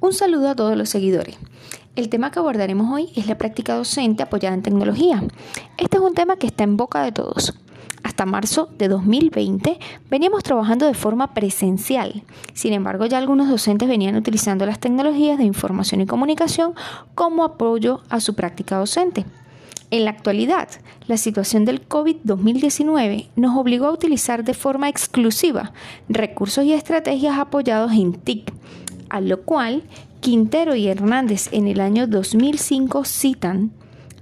Un saludo a todos los seguidores. El tema que abordaremos hoy es la práctica docente apoyada en tecnología. Este es un tema que está en boca de todos. Hasta marzo de 2020 veníamos trabajando de forma presencial. Sin embargo, ya algunos docentes venían utilizando las tecnologías de información y comunicación como apoyo a su práctica docente. En la actualidad, la situación del COVID-2019 nos obligó a utilizar de forma exclusiva recursos y estrategias apoyados en TIC a lo cual Quintero y Hernández en el año 2005 citan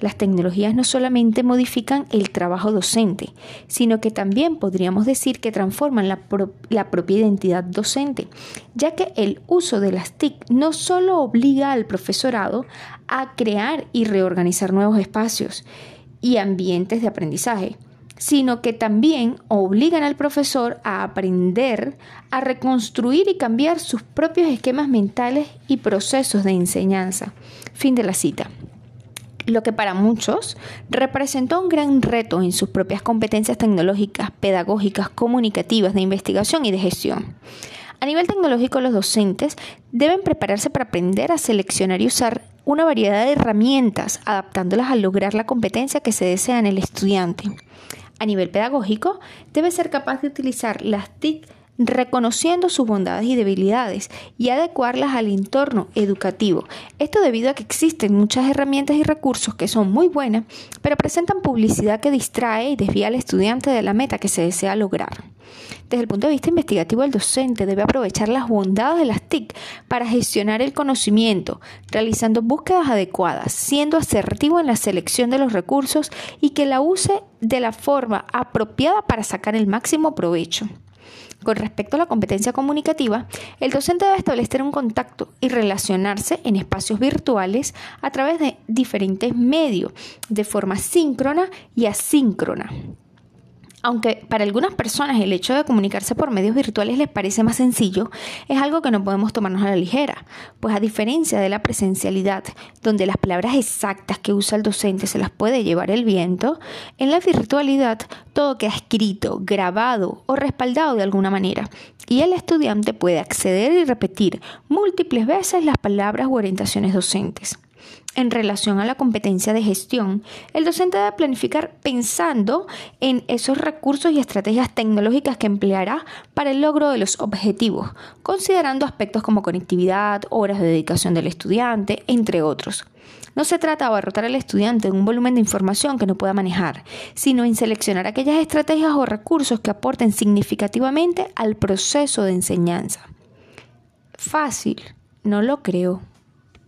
las tecnologías no solamente modifican el trabajo docente, sino que también podríamos decir que transforman la, la, propia identidad docente, ya que el uso de las TIC no solo obliga al profesorado a crear y reorganizar nuevos espacios y ambientes de aprendizaje, sino que también obligan al profesor a aprender a reconstruir y cambiar sus propios esquemas mentales y procesos de enseñanza. Fin de la cita. Lo que para muchos representó un gran reto en sus propias competencias tecnológicas, pedagógicas, comunicativas, de investigación y de gestión. A nivel tecnológico, los docentes deben prepararse para aprender a seleccionar y usar una variedad de herramientas, adaptándolas a lograr la competencia que se desea en el estudiante. A nivel pedagógico, debe ser capaz de utilizar las TIC reconociendo sus bondades y debilidades y adecuarlas al entorno educativo. Esto debido a que existen muchas herramientas y recursos que son muy buenas, pero presentan publicidad que distrae y desvía al estudiante de la meta que se desea lograr. Desde el punto de vista investigativo, el docente debe aprovechar las bondades de las TIC para gestionar el conocimiento, realizando búsquedas adecuadas, siendo asertivo en la selección de los recursos y que la use de la forma apropiada para sacar el máximo provecho. Con respecto a la competencia comunicativa, el docente debe establecer un contacto y relacionarse en espacios virtuales a través de diferentes medios, de forma síncrona y asíncrona. Aunque para algunas personas el hecho de comunicarse por medios virtuales les parece más sencillo, es algo que no podemos tomarnos a la ligera, pues a diferencia de la presencialidad, donde las palabras exactas que usa el docente se las puede llevar el viento, en la virtualidad todo queda escrito, grabado o respaldado de alguna manera, y el estudiante puede acceder y repetir múltiples veces las palabras u orientaciones docentes. En relación a la competencia de gestión, el docente debe planificar pensando en esos recursos y estrategias tecnológicas que empleará para el logro de los objetivos, considerando aspectos como conectividad, horas de dedicación del estudiante, entre otros. No se trata de abarrotar al estudiante en un volumen de información que no pueda manejar, sino en seleccionar aquellas estrategias o recursos que aporten significativamente al proceso de enseñanza. Fácil, no lo creo.